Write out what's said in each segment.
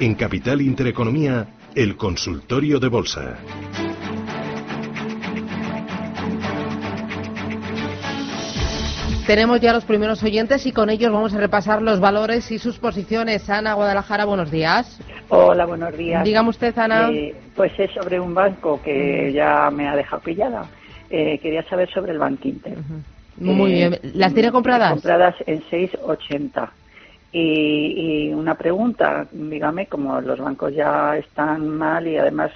En Capital Intereconomía, el consultorio de bolsa. Tenemos ya los primeros oyentes y con ellos vamos a repasar los valores y sus posiciones. Ana Guadalajara, buenos días. Hola, buenos días. Dígame usted, Ana. Eh, pues es sobre un banco que ya me ha dejado pillada. Eh, quería saber sobre el Bank Inter. Muy bien. ¿Las tiene compradas? Compradas en 6,80. Y, y una pregunta, dígame, como los bancos ya están mal y además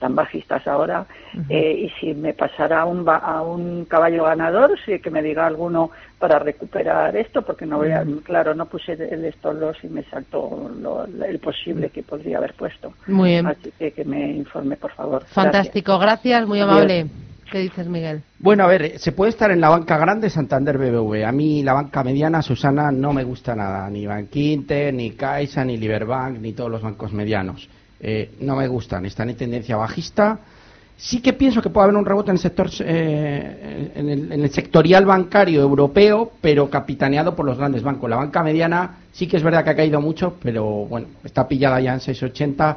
están bajistas ahora, eh, y si me pasara un, a un caballo ganador, si que me diga alguno para recuperar esto, porque no voy a, claro, no puse el stop loss y me saltó lo, el posible que podría haber puesto. Muy bien. Así que que me informe, por favor. Fantástico, gracias, muy amable. ¿Qué dices, Miguel? Bueno, a ver, se puede estar en la banca grande Santander BBV. A mí la banca mediana, Susana, no me gusta nada. Ni Bankinter, ni Caixa, ni Liberbank, ni todos los bancos medianos. Eh, no me gustan. Están en tendencia bajista. Sí que pienso que puede haber un rebote en el sector, eh, en, el, en el sectorial bancario europeo, pero capitaneado por los grandes bancos. La banca mediana sí que es verdad que ha caído mucho, pero bueno, está pillada ya en 6,80,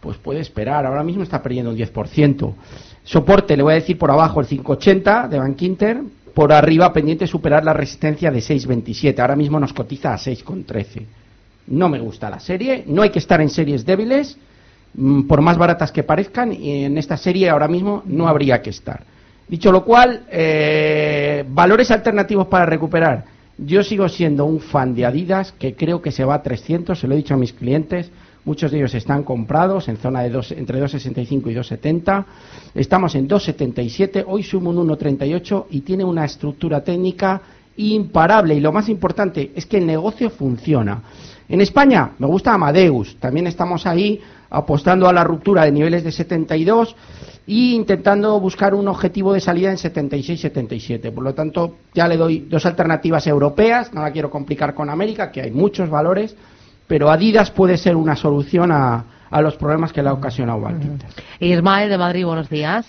pues puede esperar. Ahora mismo está perdiendo un 10%. Soporte, le voy a decir por abajo el 580 de Bank Inter, por arriba pendiente superar la resistencia de 627. Ahora mismo nos cotiza a 6,13. No me gusta la serie, no hay que estar en series débiles, mm, por más baratas que parezcan, y en esta serie ahora mismo no habría que estar. Dicho lo cual, eh, valores alternativos para recuperar. Yo sigo siendo un fan de Adidas, que creo que se va a 300, se lo he dicho a mis clientes, Muchos de ellos están comprados en zona de dos, entre 2,65 y 2,70. Estamos en 2,77. Hoy suma un 1,38 y tiene una estructura técnica imparable. Y lo más importante es que el negocio funciona. En España me gusta Amadeus. También estamos ahí apostando a la ruptura de niveles de 72 e intentando buscar un objetivo de salida en 76-77. Por lo tanto, ya le doy dos alternativas europeas. No la quiero complicar con América, que hay muchos valores pero Adidas puede ser una solución a, a los problemas que le ha ocasionado Bankinter. Ismael de Madrid, buenos días.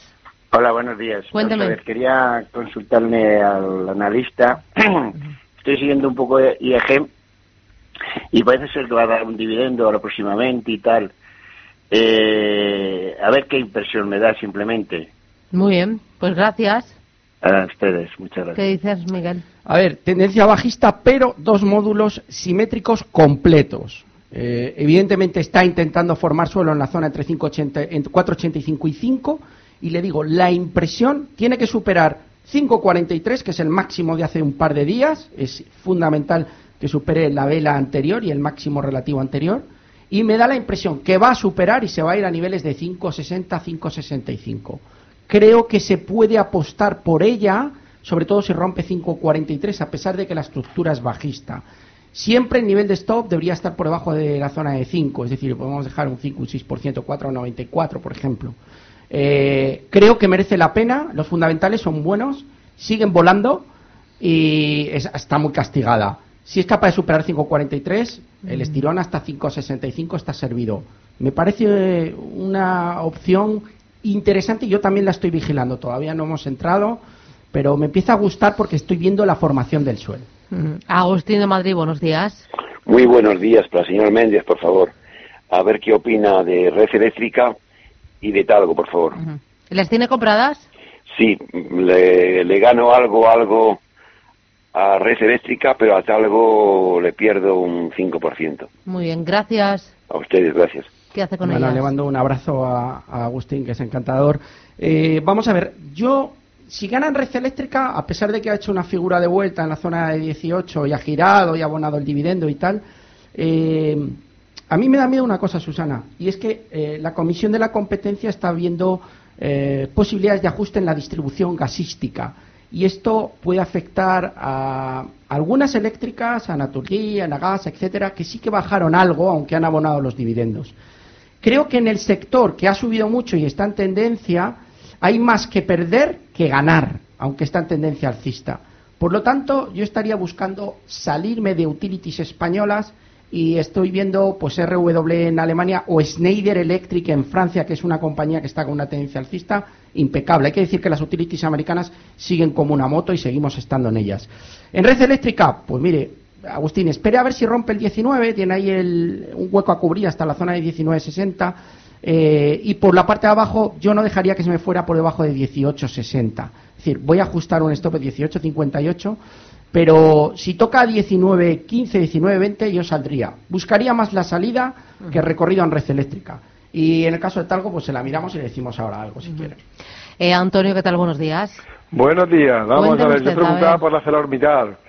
Hola, buenos días. Cuénteme. Vamos a ver, quería consultarle al analista. Estoy siguiendo un poco IEG y parece ser que va a dar un dividendo ahora próximamente y tal. Eh, a ver qué impresión me da simplemente. Muy bien, pues gracias. A ustedes, muchas gracias. ¿Qué dices, Miguel? A ver, tendencia bajista, pero dos módulos simétricos completos. Eh, evidentemente está intentando formar suelo en la zona entre, 5,80 entre 4,85 y 5. Y le digo, la impresión tiene que superar 5,43, que es el máximo de hace un par de días. Es fundamental que supere la vela anterior y el máximo relativo anterior. Y me da la impresión que va a superar y se va a ir a niveles de 5,60, 5,65 creo que se puede apostar por ella, sobre todo si rompe 5.43, a pesar de que la estructura es bajista. Siempre el nivel de stop debería estar por debajo de la zona de 5, es decir, podemos dejar un 5, un 6%, 4,94, por ejemplo. Eh, creo que merece la pena, los fundamentales son buenos, siguen volando y está muy castigada. Si es capaz de superar 5.43, el estirón hasta 5.65 está servido. Me parece una opción interesante y yo también la estoy vigilando. Todavía no hemos entrado, pero me empieza a gustar porque estoy viendo la formación del suelo. Agustín de Madrid, buenos días. Muy buenos días para el señor Méndez, por favor. A ver qué opina de red eléctrica y de Talgo, por favor. ¿Las tiene compradas? Sí, le, le gano algo, algo a red eléctrica, pero a Talgo le pierdo un 5%. Muy bien, gracias. A ustedes, gracias. ¿Qué hace con Bueno, ellas? le mando un abrazo a, a Agustín, que es encantador. Eh, vamos a ver, yo, si ganan red eléctrica, a pesar de que ha hecho una figura de vuelta en la zona de 18 y ha girado y ha abonado el dividendo y tal, eh, a mí me da miedo una cosa, Susana, y es que eh, la Comisión de la Competencia está viendo eh, posibilidades de ajuste en la distribución gasística. Y esto puede afectar a algunas eléctricas, a Naturgy, a Nagas, etcétera, que sí que bajaron algo, aunque han abonado los dividendos. Creo que en el sector que ha subido mucho y está en tendencia, hay más que perder que ganar, aunque está en tendencia alcista. Por lo tanto, yo estaría buscando salirme de utilities españolas y estoy viendo pues RW en Alemania o Schneider Electric en Francia, que es una compañía que está con una tendencia alcista impecable. Hay que decir que las utilities americanas siguen como una moto y seguimos estando en ellas. En red eléctrica, pues mire, Agustín, espere a ver si rompe el 19, tiene ahí el, un hueco a cubrir hasta la zona de 19.60. Eh, y por la parte de abajo, yo no dejaría que se me fuera por debajo de 18.60. Es decir, voy a ajustar un stop de 18.58, pero si toca 19.15, 19.20, yo saldría. Buscaría más la salida que el recorrido en red eléctrica. Y en el caso de Talgo, pues se la miramos y le decimos ahora algo si quiere. Eh, Antonio, ¿qué tal? Buenos días. Buenos días. Vamos Cuénteme a ver, usted, yo preguntaba ver. por la ArcelorMittal, Sí.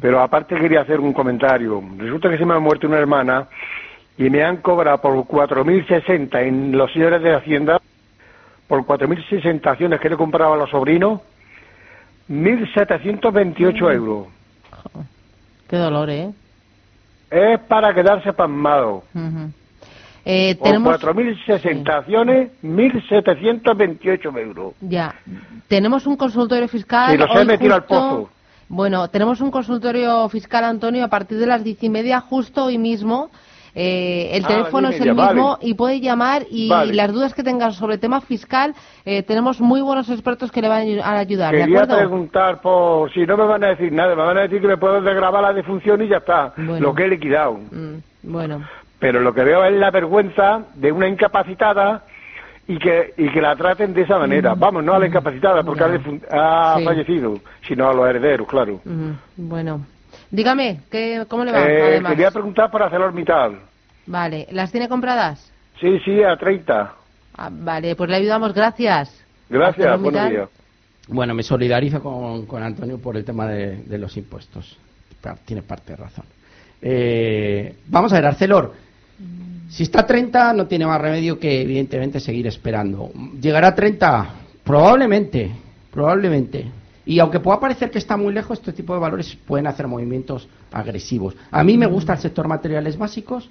Pero aparte quería hacer un comentario. Resulta que se me ha muerto una hermana y me han cobrado por 4.060 en los señores de Hacienda, por 4.060 acciones que le he comprado a los sobrinos, 1.728 Mm. euros. Qué dolor, ¿eh? Es para quedarse pasmado. Ujú. Eh, Por tenemos... 4.060 acciones, 1.728 euros. Ya. Tenemos un consultorio fiscal. Sí, los he metido al pozo. Bueno, tenemos un consultorio fiscal, Antonio, a partir de las diez y media, justo hoy mismo. Eh, el Ah, teléfono es el mismo y puede llamar y Vale. las dudas que tengan sobre tema fiscal, eh, tenemos muy buenos expertos que le van a ayu- a ayudar, ¿de Quería acuerdo? preguntar por si no me van a decir nada, me van a decir que me puedo desgravar la defunción y ya está, Bueno. lo que he liquidado. Mm, bueno, Pero lo que veo es la vergüenza de una incapacitada y que y que la traten de esa manera. Vamos, no a la incapacitada porque Mm. Ha, defun- ha Sí. fallecido, sino a los herederos, claro. bueno. Dígame, ¿qué, ¿cómo le va? Eh, además? quería preguntar por ArcelorMittal. Vale, ¿las tiene compradas? Sí, sí, a 30. Ah, vale, pues le ayudamos, gracias. Gracias, buenos días. Bueno, me solidarizo con, con Antonio por el tema de, de los impuestos. Tiene parte de razón. Eh, vamos a ver, Arcelor. Si está a 30, no tiene más remedio que, evidentemente, seguir esperando. ¿Llegará a 30? Probablemente, probablemente. Y aunque pueda parecer que está muy lejos, este tipo de valores pueden hacer movimientos agresivos. A mí me gusta el sector materiales básicos.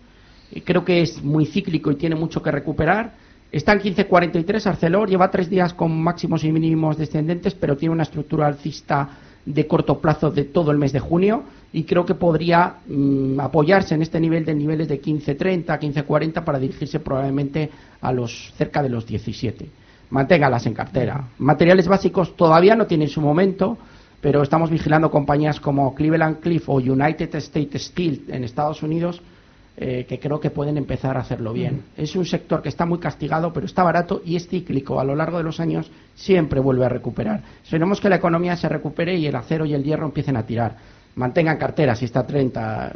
y creo que es muy cíclico y tiene mucho que recuperar. Está en 15.43 Arcelor, lleva tres días con máximos y mínimos descendentes, pero tiene una estructura alcista de corto plazo de todo el mes de junio y creo que podría mm, apoyarse en este nivel de niveles de 15.30, 15.40 para dirigirse probablemente a los cerca de los 17. Manténgalas en cartera. Materiales básicos todavía no tienen su momento, pero estamos vigilando compañías como Cleveland Cliff o United States Steel en Estados Unidos eh, que creo que pueden empezar a hacerlo bien. Es un sector que está muy castigado, pero está barato y es cíclico. A lo largo de los años siempre vuelve a recuperar. Esperemos que la economía se recupere y el acero y el hierro empiecen a tirar. Mantengan cartera si está a 30.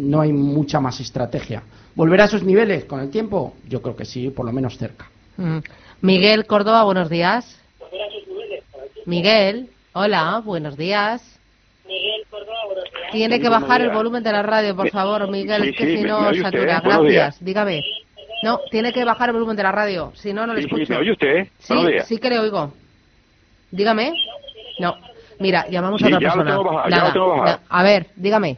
No hay mucha más estrategia. ¿Volverá a esos niveles con el tiempo? Yo creo que sí, por lo menos cerca. Mm. Miguel Córdoba, buenos días. Miguel, hola, buenos días. Tiene que bajar el volumen de la radio, por favor, Miguel, sí, es que sí, si no satura. usted, Gracias, dígame. No, tiene que bajar el volumen de la radio, si no, no le Sí, sí, escucho. ¿me oye usted? Sí, sí que le oigo. Dígame. No. Mira, llamamos Sí, a otra ya lo persona. tengo bajado, ya Nada, lo tengo bajado. A ver, dígame.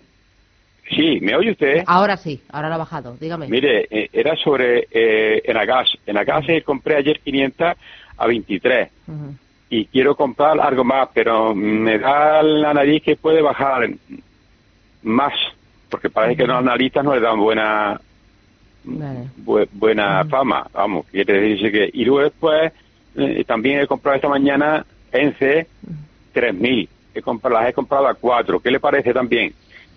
Sí, ¿me oye usted? Ahora sí, ahora lo ha bajado. Dígame. Mire, eh, era sobre eh, Enagas. Enagas compré ayer 500 a 23 Ujú. Y quiero comprar algo más, pero me da la nariz que puede bajar más, porque parece que los analistas no le dan buena Vale. bu- buena fama, vamos, quiere decirse que... Y luego después, eh, también he comprado esta mañana ENCE 3000, he comprado, las he comprado a 4, ¿qué le parece también?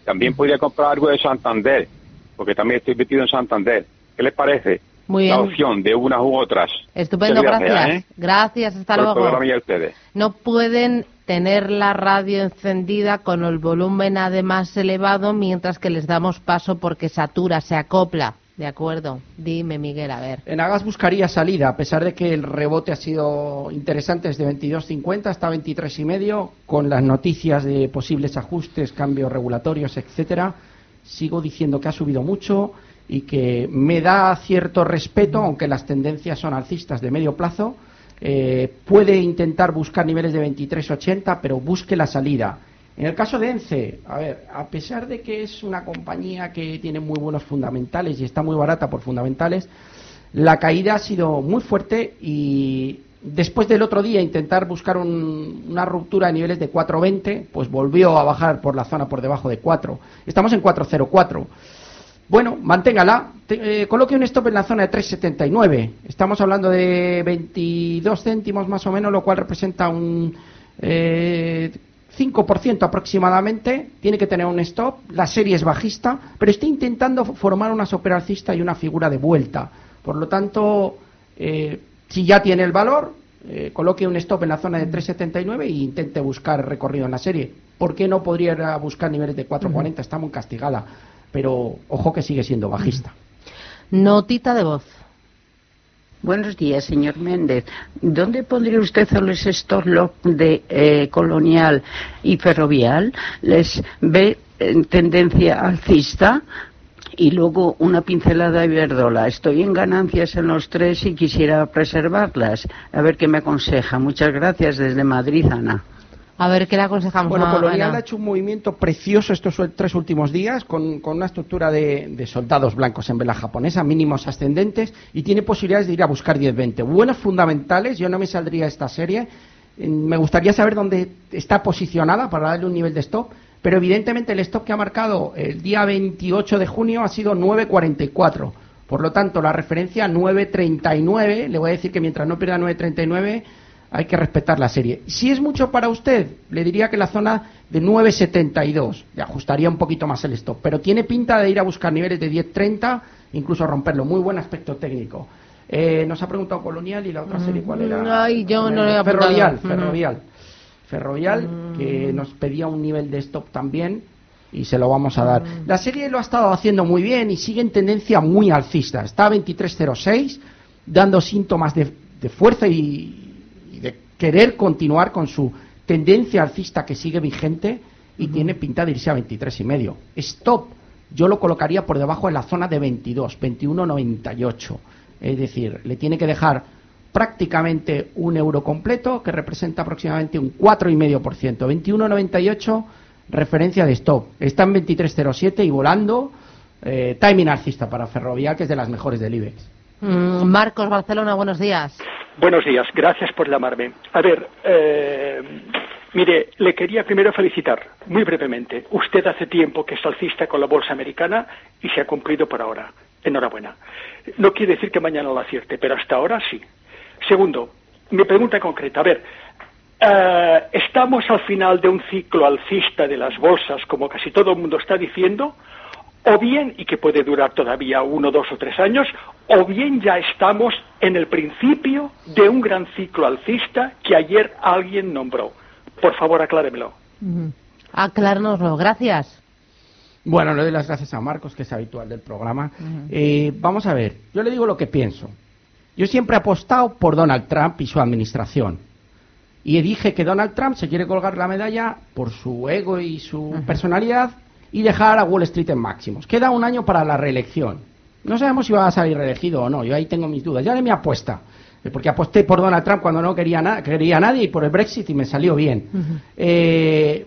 También podría comprar algo de Santander, porque también estoy metido en Santander, ¿qué le parece? Muy La opción de unas u otras. Estupendo, Muchas gracias. ¿eh? Gracias, hasta Por el luego. programa y a ustedes. No pueden tener la radio encendida con el volumen además elevado mientras que les damos paso porque satura, se acopla. De acuerdo. Dime, Miguel, a ver. En Agas buscaría salida, a pesar de que el rebote ha sido interesante desde 22.50 hasta 23.5, con las noticias de posibles ajustes, cambios regulatorios, etcétera. Sigo diciendo que ha subido mucho y que me da cierto respeto, aunque las tendencias son alcistas de medio plazo. Eh, puede intentar buscar niveles de 23.80, pero busque la salida. En el caso de ENCE, a ver, a pesar de que es una compañía que tiene muy buenos fundamentales y está muy barata por fundamentales, la caída ha sido muy fuerte y después del otro día intentar buscar un- una ruptura a niveles de 4.20, pues volvió a bajar por la zona por debajo de 4. Estamos en 4.04. Bueno, manténgala. Te- eh, coloque un stop en la zona de 3,79. Estamos hablando de 22 céntimos más o menos, lo cual representa un eh, 5% aproximadamente, tiene que tener un stop, la serie es bajista, pero está intentando formar una superalcista y una figura de vuelta. Por lo tanto, eh, si ya tiene el valor, eh, coloque un stop en la zona de 3,79 e intente buscar recorrido en la serie. ¿Por qué no podría buscar niveles de 4,40? Está muy castigada, pero ojo que sigue siendo bajista. Notita de voz. Buenos días, señor Méndez. ¿Dónde pondría usted los stop de eh, Colonial y Ferrovial? ¿Les ve en tendencia alcista? Y luego una pincelada de Iberdrola. Estoy en ganancias en los tres y quisiera preservarlas. A ver qué me aconseja. Muchas gracias desde Madrid, Ana. A ver, ¿qué le aconsejamos Bueno, a Colonial ha hecho un movimiento precioso estos tres últimos días con, con una estructura de, de soldados blancos en vela japonesa, mínimos ascendentes, y tiene posibilidades de ir a buscar 10-20. Buenos fundamentales, yo no me saldría esta serie. Me gustaría saber dónde está posicionada para darle un nivel de stop, pero evidentemente el stop que ha marcado el día 28 de junio ha sido 9.44. Por lo tanto, la referencia 9.39, le voy a decir que mientras no pierda 9.39 hay que respetar la serie. Si es mucho para usted, le diría que la zona de 9.72, le ajustaría un poquito más el stop, pero tiene pinta de ir a buscar niveles de 10.30, incluso romperlo. Muy buen aspecto técnico. Eh, nos ha preguntado Colonial y la otra serie, ¿cuál era? Mm, ay, yo no lo he. Ferrovial, Ujú. Ferrovial. Ferrovial, que nos pedía un nivel de stop también y se lo vamos a dar. La serie lo ha estado haciendo muy bien y sigue en tendencia muy alcista. Está a 23.06, dando síntomas de, de fuerza y, querer continuar con su tendencia alcista que sigue vigente y tiene pinta de irse a 23 y medio. Stop, yo lo colocaría por debajo de la zona de 22, 21.98. Es decir, le tiene que dejar prácticamente un euro completo, que representa aproximadamente un 4,5%. 21,98 referencia de stop. Está en 23,07 y volando. eh, timing alcista para Ferrovial, que es de las mejores del IBEX. Mm, Marcos Barcelona, buenos días. Buenos días, gracias por llamarme. A ver, eh, mire, le quería primero felicitar, muy brevemente. Usted hace tiempo que es alcista con la bolsa americana y se ha cumplido por ahora. Enhorabuena. No quiere decir que mañana lo acierte, pero hasta ahora sí. Segundo, mi pregunta concreta. A ver, eh, ¿estamos al final de un ciclo alcista de las bolsas, como casi todo el mundo está diciendo? O bien, y que puede durar todavía uno, dos o tres años, o bien ya estamos en el principio de un gran ciclo alcista que ayer alguien nombró. Por favor, acláremelo. Ujú. Aclárnoslo, gracias. Bueno, le doy las gracias a Marcos, que es habitual del programa. Eh, vamos a ver, yo le digo lo que pienso. Yo siempre he apostado por Donald Trump y su administración. Y dije que Donald Trump se quiere colgar la medalla por su ego y su personalidad y dejar a Wall Street en máximos. Queda un año para la reelección. No sabemos si va a salir reelegido o no. Yo ahí tengo mis dudas. Ya de mi apuesta. Eh, Porque aposté por Donald Trump cuando no quería, na- quería nadie y por el Brexit y me salió bien. Eh,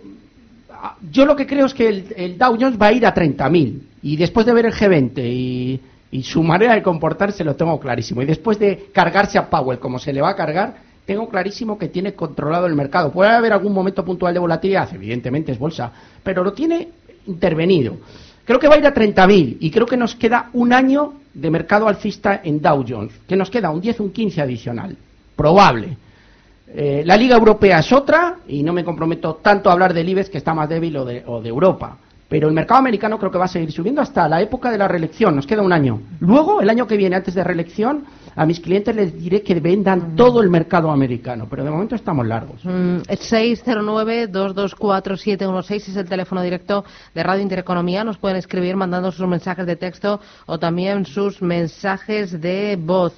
yo lo que creo es que el, el Dow Jones va a ir a 30.000 y después de ver el G20 y, y su manera de comportarse lo tengo clarísimo y después de cargarse a Powell como se le va a cargar tengo clarísimo que tiene controlado el mercado puede haber algún momento puntual de volatilidad evidentemente es bolsa pero lo tiene intervenido creo que va a ir a 30.000 y creo que nos queda un año de mercado alcista en Dow Jones que nos queda un 10 un 15 adicional probable eh, la Liga Europea es otra, y no me comprometo tanto a hablar del IBEX, que está más débil, o de, o de Europa. Pero el mercado americano creo que va a seguir subiendo hasta la época de la reelección, nos queda un año. Luego, el año que viene, antes de reelección, a mis clientes les diré que vendan todo el mercado americano, pero de momento estamos largos. Mm, 609-224-716 es el teléfono directo de Radio Intereconomía. Nos pueden escribir mandando sus mensajes de texto o también sus mensajes de voz.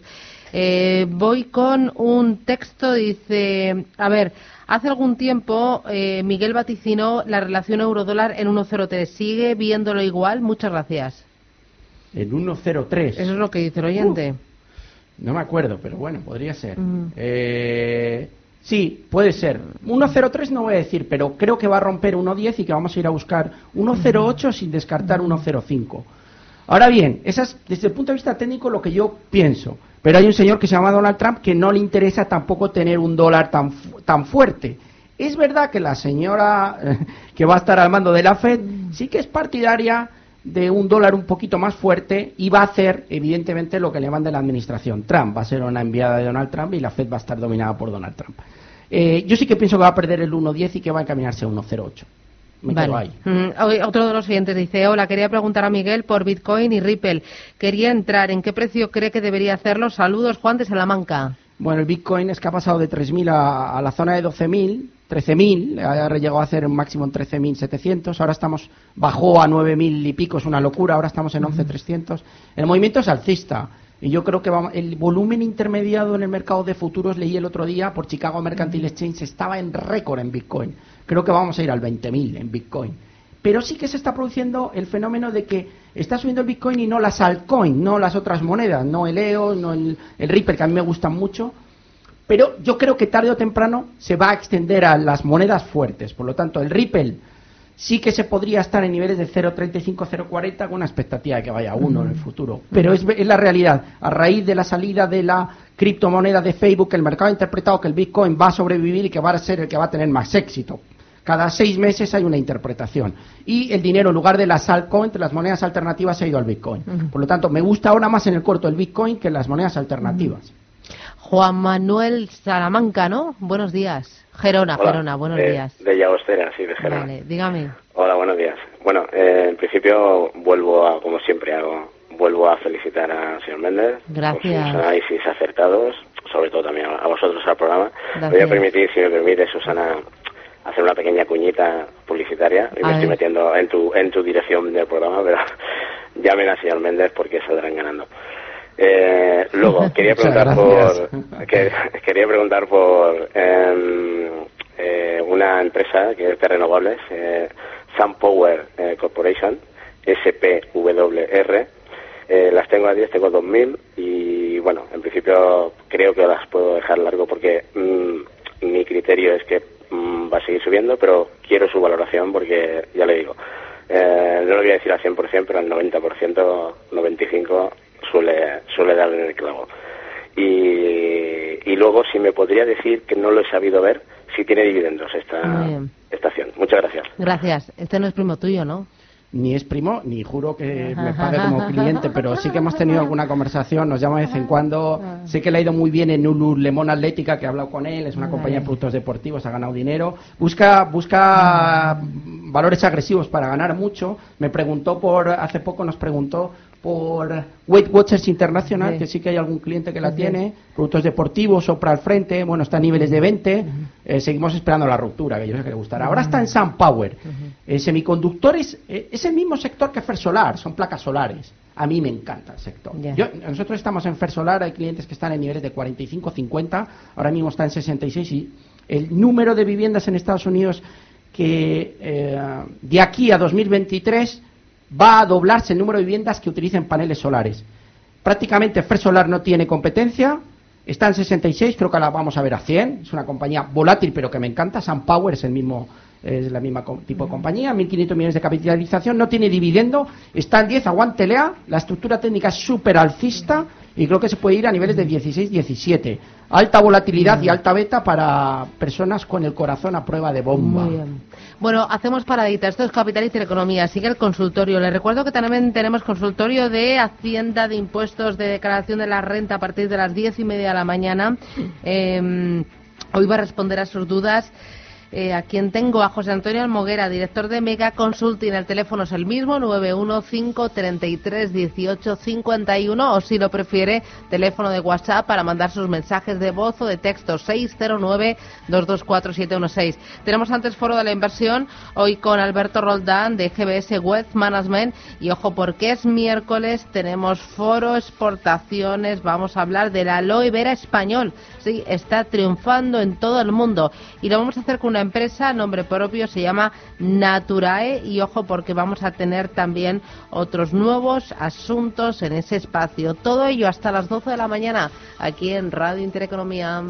Eh, voy con un texto, dice, a ver, hace algún tiempo eh, Miguel vaticinó la relación euro-dólar en 1.03. ¿Sigue viéndolo igual? Muchas gracias. En 1.03. Eso es lo que dice el oyente. No me acuerdo, pero bueno, podría ser. Eh, sí, puede ser. 1.03 no voy a decir, pero creo que va a romper 1.10 y que vamos a ir a buscar 1.08 sin descartar 1.05. Ahora bien, desde el punto de vista técnico lo que yo pienso. Pero hay un señor que se llama Donald Trump que no le interesa tampoco tener un dólar tan, fu- tan fuerte. Es verdad que la señora que va a estar al mando de la Fed sí que es partidaria de un dólar un poquito más fuerte y va a hacer, evidentemente, lo que le manda la administración. Trump va a ser una enviada de Donald Trump y la Fed va a estar dominada por Donald Trump. Eh, yo sí que pienso que va a perder el 1.10 y que va a encaminarse a 1.08. Me quedo ahí. Mm, Otro de los siguientes dice, hola, quería preguntar a Miguel por Bitcoin y Ripple. Quería entrar, ¿en qué precio cree que debería hacerlo? Saludos, Juan de Salamanca. Bueno, el Bitcoin es que ha pasado de 3.000 a, a la zona de 12.000, 13.000, ahora llegó a hacer un máximo en 13.700, ahora estamos, bajó a 9.000 y pico, es una locura, ahora estamos en 11.300. El movimiento es alcista. Y yo creo que el volumen intermediado en el mercado de futuros, leí el otro día por Chicago Mercantile Exchange, estaba en récord en Bitcoin. Creo que vamos a ir al 20.000 en Bitcoin. Pero sí que se está produciendo el fenómeno de que está subiendo el Bitcoin y no las altcoins, no las otras monedas, no el EO, no el, el Ripple, que a mí me gustan mucho. Pero yo creo que tarde o temprano se va a extender a las monedas fuertes. Por lo tanto, el Ripple sí que se podría estar en niveles de 0,35, 0,40 con una expectativa de que vaya a 1 en el futuro. Pero es, es la realidad. A raíz de la salida de la criptomoneda de Facebook, el mercado ha interpretado que el Bitcoin va a sobrevivir y que va a ser el que va a tener más éxito. Cada seis meses hay una interpretación. Y el dinero, en lugar de las altcoins, las monedas alternativas, se ha ido al Bitcoin. Por lo tanto, me gusta ahora más en el corto el Bitcoin que las monedas alternativas. Juan Manuel Salamanca, ¿no? Buenos días. Gerona, Hola, Gerona, buenos de, días. De Llagostera, sí, de Gerona. Vale, dígame. Hola, buenos días. Bueno, eh, en principio vuelvo a, como siempre hago, vuelvo a felicitar al señor Méndez Gracias. por sus análisis acertados, sobre todo también a, vosotros al programa. Gracias. Voy a permitir, si me permite, Susana, hacer una pequeña cuñita publicitaria y A me estoy metiendo en tu, en tu dirección del programa, pero llamen al señor Méndez porque saldrán ganando. Eh, luego, quería preguntar por que- quería preguntar por em, eh, una empresa que es de renovables, eh, SunPower eh, Corporation, SPWR. Eh, las tengo a 10, tengo 2.000 y bueno, en principio creo que las puedo dejar largo porque mm, mi criterio es que mm, va a seguir subiendo, pero quiero su valoración porque ya le digo, eh, no lo voy a decir al 100%, pero al 90%, 95% suele, suele dar en el clavo. Y, y luego, si me podría decir que no lo he sabido ver, si tiene dividendos esta estación. Muchas gracias. Gracias. Este no es primo tuyo, ¿no? Ni es primo, ni juro que me pague como cliente, pero sí que hemos tenido alguna conversación, nos llama de vez en cuando. Sé que le ha ido muy bien en Ulu Lemon Atlética, que he hablado con él, es una compañía de productos deportivos, ha ganado dinero. Busca, busca valores agresivos para ganar mucho. Me preguntó por, hace poco nos preguntó por Weight Watchers International, Sí. que sí que hay algún cliente que la Sí. tiene, productos deportivos, Sopra al frente, bueno, está a niveles de 20, eh, seguimos esperando la ruptura, que yo sé que le gustará. Ahora está en SunPower. Eh, semiconductores eh, es el mismo sector que Fersolar, son placas solares. A mí me encanta el sector. Yo- nosotros estamos en Fersolar, hay clientes que están en niveles de 45, 50, ahora mismo está en 66 y el número de viviendas en Estados Unidos que eh, de aquí a 2023 va a doblarse el número de viviendas que utilicen paneles solares. Prácticamente Fersolar no tiene competencia, está en 66, creo que la vamos a ver a 100, es una compañía volátil pero que me encanta, SunPower es el mismo es la misma tipo de compañía, 1.500 millones de capitalización, no tiene dividendo, está en 10, aguántelea, la estructura técnica es súper alcista y creo que se puede ir a niveles de 16, 17. Alta volatilidad y alta beta para personas con el corazón a prueba de bomba. Muy bien. Bueno, hacemos paradita. Esto es Capital y Economía. Sigue el consultorio. Les recuerdo que también tenemos consultorio de Hacienda, de impuestos, de declaración de la renta a partir de las diez y media de la mañana. Eh, hoy va a responder a sus dudas. Eh, a quien tengo, a José Antonio Almoguera, director de Mega Consulting. El teléfono es el mismo, 915331851 o si lo prefiere, teléfono de WhatsApp para mandar sus mensajes de voz o de texto 609224716. Tenemos antes foro de la inversión, hoy con Alberto Roldán de GBS Wealth Management y ojo porque es miércoles, tenemos foro exportaciones, vamos a hablar del aloe vera español. Sí, está triunfando en todo el mundo y lo vamos a hacer con una empresa, nombre propio, se llama Naturae y ojo porque vamos a tener también otros nuevos asuntos en ese espacio. Todo ello hasta las 12 de la mañana aquí en Radio Intereconomía.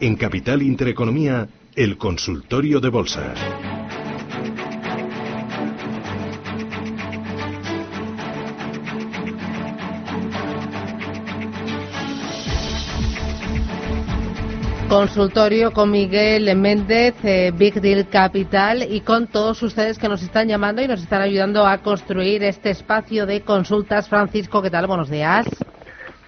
En Capital Intereconomía, el consultorio de bolsa. Consultorio con Miguel Méndez, eh, Big Deal Capital, y con todos ustedes que nos están llamando y nos están ayudando a construir este espacio de consultas. Francisco, ¿qué tal? Buenos días.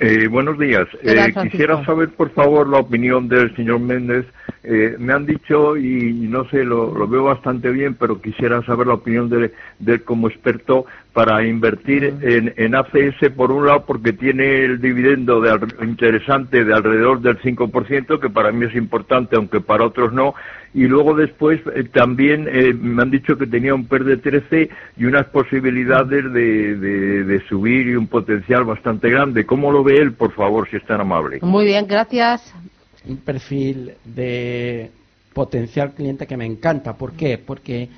Eh, buenos días. ¿Qué tal, Eh, quisiera saber, por favor, la opinión del señor Méndez. Eh, me han dicho, y no sé, lo, lo veo bastante bien, pero quisiera saber la opinión de, de él como experto para invertir en, en ACS, por un lado, porque tiene el dividendo de, al- interesante de alrededor del 5%, que para mí es importante, aunque para otros no. Y luego después eh, también eh, me han dicho que tenía un PER de 13 y unas posibilidades de, de- de subir y un potencial bastante grande. ¿Cómo lo ve él, por favor, si es tan amable? Muy bien, gracias. un perfil de potencial cliente que me encanta. ¿Por qué? Porque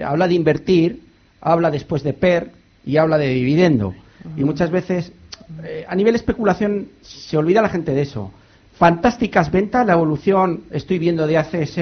habla de invertir, habla después de PER y habla de dividendo. Y muchas veces, eh, a nivel especulación, se olvida la gente de eso. Fantásticas ventas, la evolución, estoy viendo de ACS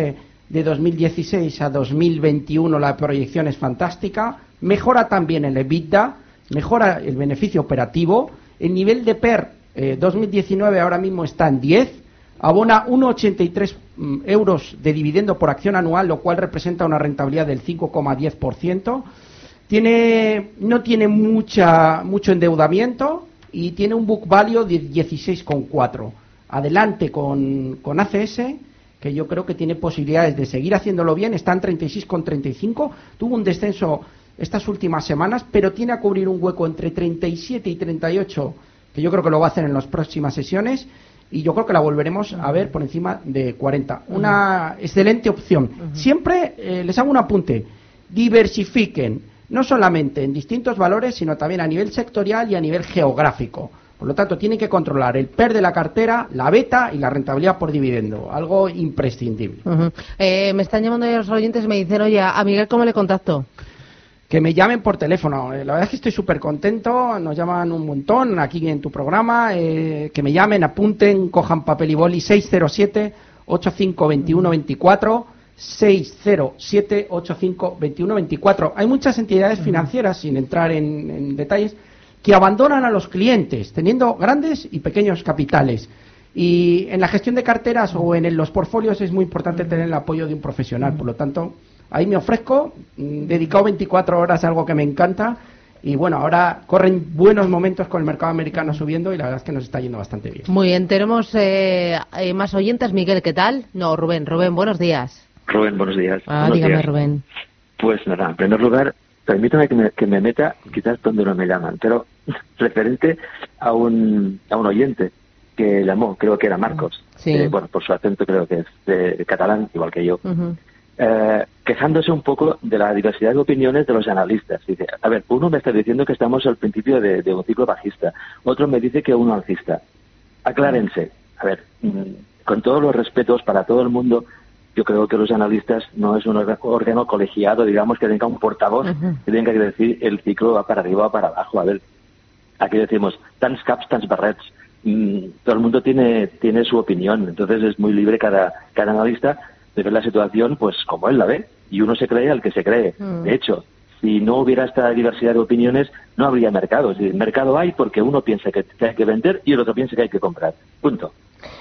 de 2016 a 2021, la proyección es fantástica. Mejora también el EBITDA, mejora el beneficio operativo. El nivel de PER eh, 2019 ahora mismo está en 10 abona 1,83 mm, euros de dividendo por acción anual, lo cual representa una rentabilidad del 5,10%. Tiene, no tiene mucha, mucho endeudamiento y tiene un book value de 16,4. Adelante con, con ACS, que yo creo que tiene posibilidades de seguir haciéndolo bien. Está en 36,35. Tuvo un descenso estas últimas semanas, pero tiene a cubrir un hueco entre 37 y 38, que yo creo que lo va a hacer en las próximas sesiones y yo creo que la volveremos a ver por encima de 40. Una excelente opción. Siempre eh, les hago un apunte. Diversifiquen, no solamente en distintos valores, sino también a nivel sectorial y a nivel geográfico. Por lo tanto, tienen que controlar el PER de la cartera, la beta y la rentabilidad por dividendo. Algo imprescindible. Eh, me están llamando ya los oyentes y me dicen, oye, a Miguel, ¿cómo le contacto? que me llamen por teléfono. Eh, La verdad es que estoy súper contento, nos llaman un montón aquí en tu programa, eh, que me llamen, apunten, cojan papel y boli 607 852124 607 852124 Hay muchas entidades financieras, sin entrar en, en detalles, que abandonan a los clientes, teniendo grandes y pequeños capitales. Y en la gestión de carteras o en los portfolios es muy importante tener el apoyo de un profesional. Por lo tanto, ahí me ofrezco, mm, dedicado 24 horas a algo que me encanta. Y bueno, ahora corren buenos momentos con el mercado americano subiendo y la verdad es que nos está yendo bastante bien. Muy bien, tenemos eh, eh, más oyentes. Miguel, ¿qué tal? No, Rubén. Rubén, buenos días. Rubén, buenos días. Ah, Buenos dígame, días. Rubén. Pues nada, en primer lugar, permítame que me, que me meta quizás donde no me llaman, pero referente a un, a un oyente que llamó, creo que era Marcos, Sí. eh, bueno, por su acento creo que es de catalán, igual que yo, eh, quejándose un poco de la diversidad de opiniones de los analistas. Dice, a ver, uno me está diciendo que estamos al principio de, de un ciclo bajista, otro me dice que uno alcista. Aclárense. A ver, mm, con todos los respetos para todo el mundo, yo creo que los analistas no es un órgano colegiado, digamos, que tenga un portavoz que tenga que decir el ciclo va para arriba o para abajo. A ver, aquí decimos, tants caps, tants barrets. Mm, todo el mundo tiene, tiene su opinión, entonces es muy libre cada, cada analista de ver la situación pues como él la ve, y uno se cree al que se cree. Mm. De hecho, si no hubiera esta diversidad de opiniones, no habría mercado. Es decir, mercado hay porque uno piensa que hay que vender y el otro piensa que hay que comprar. Punto.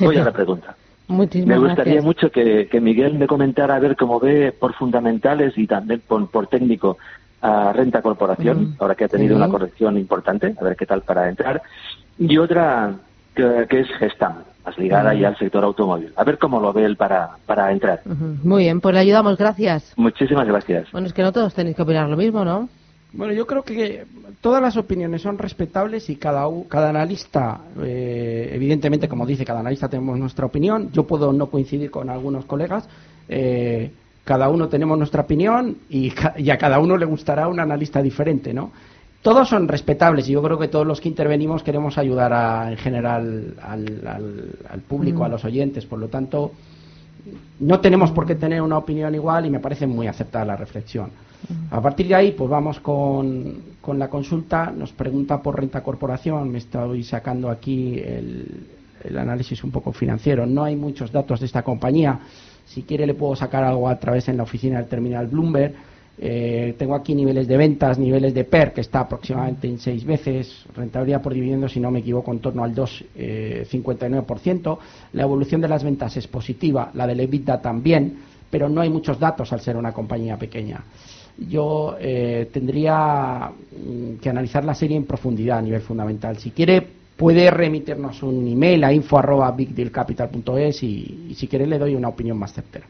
Voy a la pregunta. Muchísimas Me gustaría gracias. mucho que, que Miguel me comentara a ver cómo ve por fundamentales y también por, por técnico a renta corporación, Mm, ahora que ha tenido sí. una corrección importante, a ver qué tal para entrar. Y otra que, que es Gestam, más ligada Mm. ya al sector automóvil. A ver cómo lo ve él para, para entrar. Muy bien, pues le ayudamos, gracias. Muchísimas gracias. Bueno, es que no todos tenéis que opinar lo mismo, ¿no? Bueno, yo creo que todas las opiniones son respetables y cada, cada analista, eh, evidentemente, como dice, cada analista tenemos nuestra opinión. Yo puedo no coincidir con algunos colegas. eh, cada uno tenemos nuestra opinión y, y a cada uno le gustará un analista diferente, ¿no? Todos son respetables y yo creo que todos los que intervenimos queremos ayudar a, en general al, al- al público, Mm. a los oyentes. Por lo tanto, no tenemos por qué tener una opinión igual y me parece muy aceptada la reflexión. A partir de ahí, pues vamos con, con la consulta. Nos pregunta por renta corporación. Me estoy sacando aquí el, el análisis un poco financiero. No hay muchos datos de esta compañía. Si quiere, le puedo sacar algo a través en la oficina del terminal Bloomberg. Eh, tengo aquí niveles de ventas, niveles de PER, que está aproximadamente en seis veces, rentabilidad por dividendo, si no me equivoco, en torno al 2,59%. la evolución de las ventas es positiva, la del EBITDA también, pero no hay muchos datos al ser una compañía pequeña. Yo eh, tendría mm, que analizar la serie en profundidad a nivel fundamental. Si quiere, puede remitirnos un email a info.bigdealcapital.es y, y si quiere le doy una opinión más certera.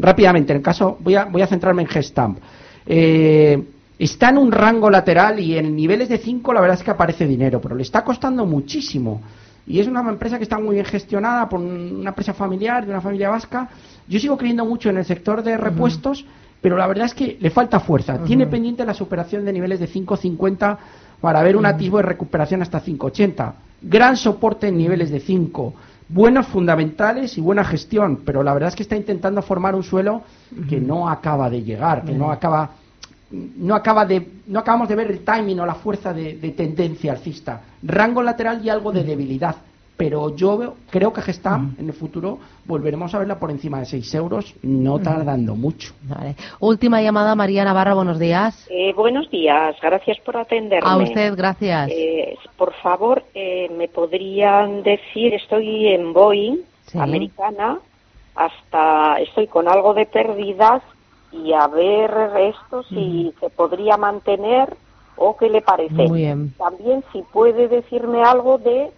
Rápidamente, en el caso, voy a, voy a centrarme en Gestamp. Eh, está en un rango lateral y en niveles de 5 la verdad es que aparece dinero, pero le está costando muchísimo. Y es una empresa que está muy bien gestionada por una empresa familiar, de una familia vasca. Yo sigo creyendo mucho en el sector de repuestos, pero la verdad es que le falta fuerza. Tiene pendiente la superación de niveles de 5,50 para ver un atisbo de recuperación hasta 5,80. Gran soporte en niveles de 5. Buenos fundamentales y buena gestión, pero la verdad es que está intentando formar un suelo que no acaba de llegar, que no acaba no acaba de no acabamos de ver el timing o la fuerza de, de tendencia alcista. Rango lateral y algo de debilidad pero yo veo- creo que Gestam en el futuro volveremos a verla por encima de 6 euros no tardando mucho Vale. Última llamada, María Navarra, buenos días. Eh, buenos días, gracias por atenderme. A usted, gracias. Eh, por favor, eh, ¿me podrían decir, estoy en Boeing, Sí. americana, hasta estoy con algo de pérdidas y a ver esto si se podría mantener o qué le parece. Muy bien. También si puede decirme algo de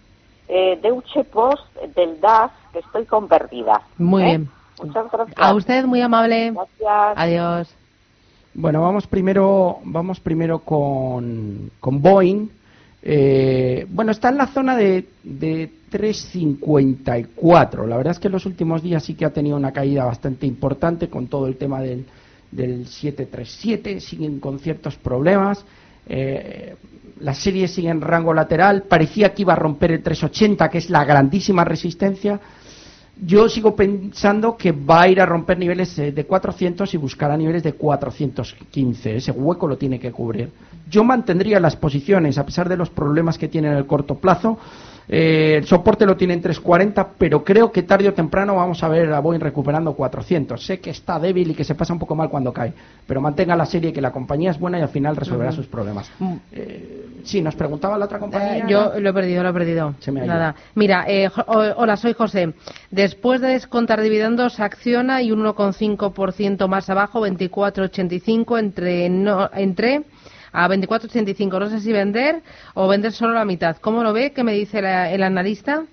eh, Deutsche Post, del DAS, que estoy con pérdidas. Muy ¿eh? bien. Muchas gracias. A usted, muy amable. Gracias. Adiós. Bueno, vamos primero, vamos primero con, con Boeing. Eh, bueno, está en la zona de, de 3.54. La verdad es que en los últimos días sí que ha tenido una caída bastante importante con todo el tema del, del 737. Siguen con ciertos problemas. Eh, la serie sigue en rango lateral. Parecía que iba a romper el 380, que es la grandísima resistencia. Yo sigo pensando que va a ir a romper niveles eh, de 400 y buscará niveles de 415. Ese hueco lo tiene que cubrir. Yo mantendría las posiciones a pesar de los problemas que tiene en el corto plazo. Eh, el soporte lo tiene en 340, pero creo que tarde o temprano vamos a ver a Boeing recuperando 400. Sé que está débil y que se pasa un poco mal cuando cae, pero mantenga la serie que la compañía es buena y al final resolverá sus problemas. Mm. Eh, sí, nos preguntaba la otra compañía. Eh, yo lo he perdido, lo he perdido. Se me ha ido. Nada. Mira, eh, hola, soy José. Después de descontar dividendos, acciona y un 1,5% más abajo, 24,85 entre no, entré a 24,85. No sé si vender o vender solo la mitad. ¿Cómo lo ve? ¿Qué me dice la- el analista?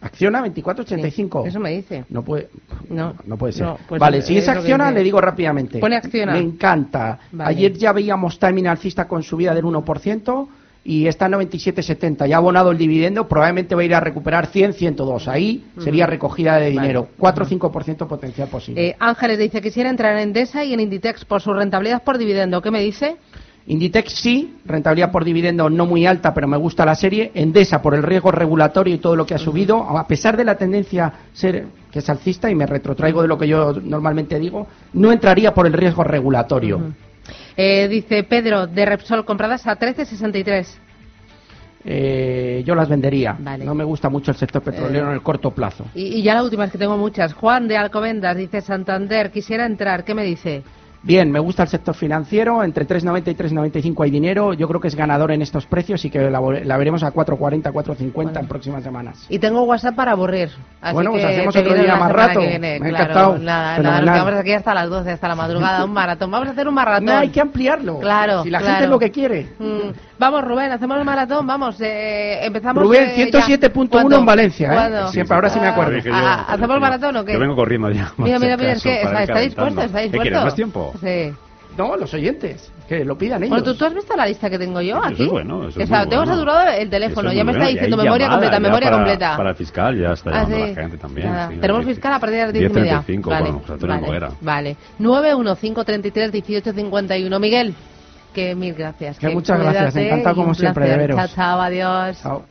Acciona 24.85. Eso me dice. No puede, No, no puede ser. no, pues, vale, si es acciona, le digo rápidamente. Pone Acciona. Me encanta. Vale. Ayer ya veíamos timing alcista con subida del 1% y está en 97.70. Ya ha abonado el dividendo, probablemente va a ir a recuperar 100, 102. Ahí sería recogida de Vale. dinero. 4 o 5% potencial posible. Eh, Ángeles dice quisiera entrar en Endesa y en Inditex por su rentabilidad por dividendo. ¿Qué me dice? Inditex sí, rentabilidad por dividendo no muy alta, pero me gusta la serie. Endesa por el riesgo regulatorio y todo lo que ha subido, a pesar de la tendencia ser que es alcista y me retrotraigo de lo que yo normalmente digo, no entraría por el riesgo regulatorio. Eh, dice Pedro, de Repsol compradas a 13,63. Eh, yo las vendería. Vale. No me gusta mucho el sector petrolero Eh. en el corto plazo. Y, y ya la última es que tengo muchas. Juan de Alcobendas dice Santander, quisiera entrar. ¿Qué me dice? Bien, me gusta el sector financiero. Entre 3,90 y 3,95 hay dinero. Yo creo que es ganador en estos precios y que la, la veremos a 4,40, 4,50 en próximas semanas. Y tengo WhatsApp para aburrir. Así Bueno, pues hacemos otro día más rato. viene, Me ha claro. encantado. Nada, nada, nos quedamos aquí hasta las 12, hasta la madrugada, un maratón. Vamos a hacer un maratón. No, hay que ampliarlo. Claro, Si la claro. gente es lo que quiere. Mm, Vamos, Rubén, hacemos el maratón, vamos, eh, empezamos. Rubén, eh, ya. 107.1 ¿Cuándo? en Valencia, ¿eh? Siempre, ahora sí me acuerdo. Yo, Ah, ¿Hacemos el maratón o qué? Yo vengo corriendo ya. Mira, mira, mira, es que está, dispuesto, está ¿Qué dispuesto. quieres, más tiempo? Sí. No, los oyentes. Que lo pidan ellos. Bueno, ¿tú, tú has visto la lista que tengo yo Eso aquí? es bueno, eso O es sea, muy tengo bueno. saturado el teléfono, es ya me está diciendo memoria llamada completa, memoria para- completa. Para el fiscal ya está Ah, llamando sí. la gente también. Sí, Tenemos fiscal a partir de las 10 y media. 10:35, Vale, bueno, pues Antonio vale, Noguera. Vale. 915331851. Miguel, que mil gracias. Que muchas gracias, cuídate encantado como siempre de veros. Chao, chao, adiós. Chao.